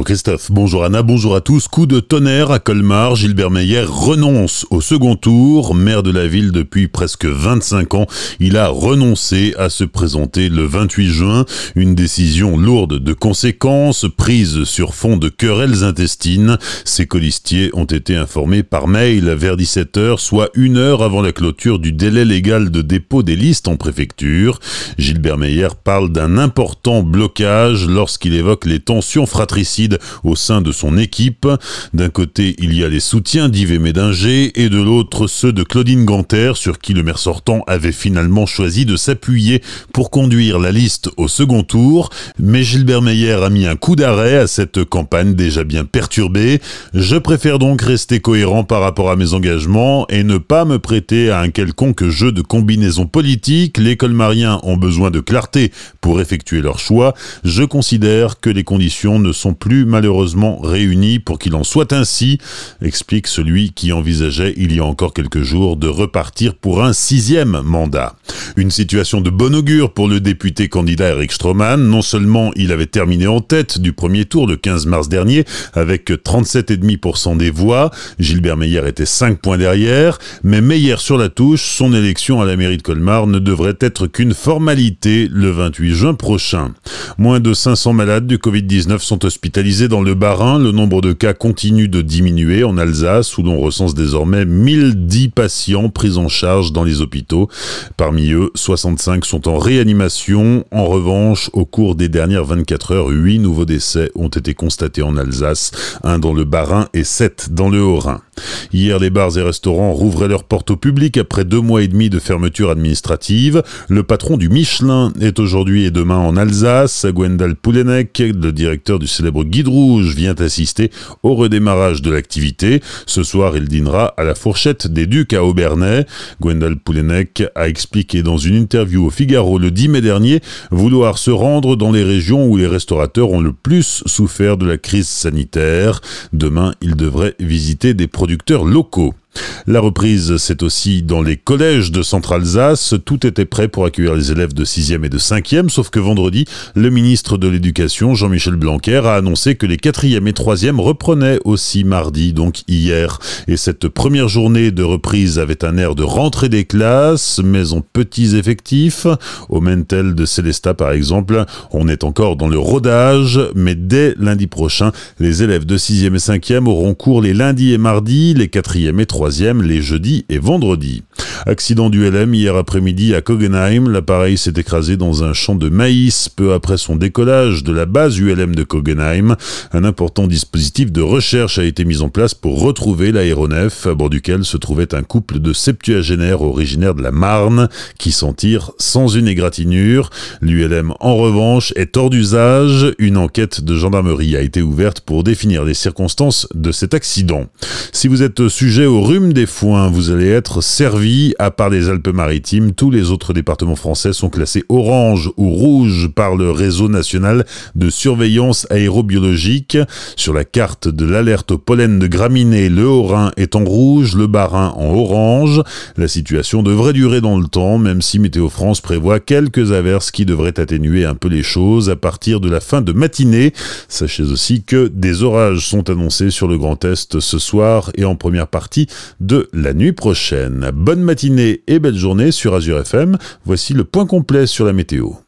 Bonjour Christophe, bonjour Anna, bonjour à tous. Coup de tonnerre à Colmar, Gilbert Meyer renonce au second tour. Maire de la ville depuis presque 25 ans, il a renoncé à se présenter le 28 juin. Une décision lourde de conséquences, prise sur fond de querelles intestines. Ses colistiers ont été informés par mail vers 17h, soit une heure avant la clôture du délai légal de dépôt des listes en préfecture. Gilbert Meyer parle d'un important blocage lorsqu'il évoque les tensions fratricides au sein de son équipe. D'un côté, il y a les soutiens d'Yves Médinger et de l'autre ceux de Claudine Ganter sur qui le maire sortant avait finalement choisi de s'appuyer pour conduire la liste au second tour. Mais Gilbert Meyer a mis un coup d'arrêt à cette campagne déjà bien perturbée. Je préfère donc rester cohérent par rapport à mes engagements et ne pas me prêter à un quelconque jeu de combinaison politique. Les colmariens ont besoin de clarté pour effectuer leur choix. Je considère que les conditions ne sont plus malheureusement réunies pour qu'il en soit ainsi, explique celui qui envisageait il y a encore quelques jours de repartir pour un sixième mandat. Une situation de bon augure pour le député candidat Eric Stroman. Non seulement il avait terminé en tête du premier tour le 15 mars dernier avec 37,5% des voix, Gilbert Meyer était 5 points derrière, mais Meyer sur la touche, son élection à la mairie de Colmar ne devrait être qu'une formalité le 28 juin prochain. Moins de 500 malades du Covid-19 sont hospitalisés dans le Bas-Rhin. Le nombre de cas continue de diminuer en Alsace, où l'on recense désormais 1010 patients pris en charge dans les hôpitaux. Parmi eux, 65 sont en réanimation. En revanche, au cours des dernières 24 heures, 8 nouveaux décès ont été constatés en Alsace, un dans le Bas-Rhin et 7 dans le Haut-Rhin. Hier, les bars et restaurants rouvraient leurs portes au public après deux mois et demi de fermeture administrative. Le patron du Michelin est aujourd'hui et demain en Alsace. Gwendal Poulenek, le directeur du célèbre Guide Rouge, vient assister au redémarrage de l'activité. Ce soir, il dînera à la fourchette des Ducs à Aubernais. Gwendal Poulenek a expliqué dans une interview au Figaro le 10 mai dernier vouloir se rendre dans les régions où les restaurateurs ont le plus souffert de la crise sanitaire. Demain, il devrait visiter des producteurs locaux. La reprise, c'est aussi dans les collèges de Centre-Alsace. Tout était prêt pour accueillir les élèves de 6e et de 5e, sauf que vendredi, le ministre de l'Éducation, Jean-Michel Blanquer, a annoncé que les 4e et 3e reprenaient aussi mardi, donc hier. Et cette première journée de reprise avait un air de rentrée des classes, mais en petits effectifs. Au Mentel de Célestat, par exemple, on est encore dans le rodage, mais dès lundi prochain, les élèves de 6e et 5e auront cours les lundis et mardis, les 4e et 3 troisième les jeudis et vendredis. Accident du LM hier après-midi à Kogenheim. L'appareil s'est écrasé dans un champ de maïs peu après son décollage de la base ULM de Kogenheim. Un important dispositif de recherche a été mis en place pour retrouver l'aéronef à bord duquel se trouvait un couple de septuagénaires originaires de la Marne qui s'en tirent sans une égratignure. L'ULM en revanche est hors d'usage. Une enquête de gendarmerie a été ouverte pour définir les circonstances de cet accident. Si vous êtes sujet au rhume des foins, vous allez être servi, à part les Alpes-Maritimes, tous les autres départements français sont classés orange ou rouge par le réseau national de surveillance aérobiologique. Sur la carte de l'alerte au pollen de graminées, le Haut-Rhin est en rouge, le Bas-Rhin en orange. La situation devrait durer dans le temps, même si Météo France prévoit quelques averses qui devraient atténuer un peu les choses à partir de la fin de matinée. Sachez aussi que des orages sont annoncés sur le Grand Est ce soir et en première partie de la nuit prochaine. Bonne matinée et belle journée sur Azure FM. Voici le point complet sur la météo.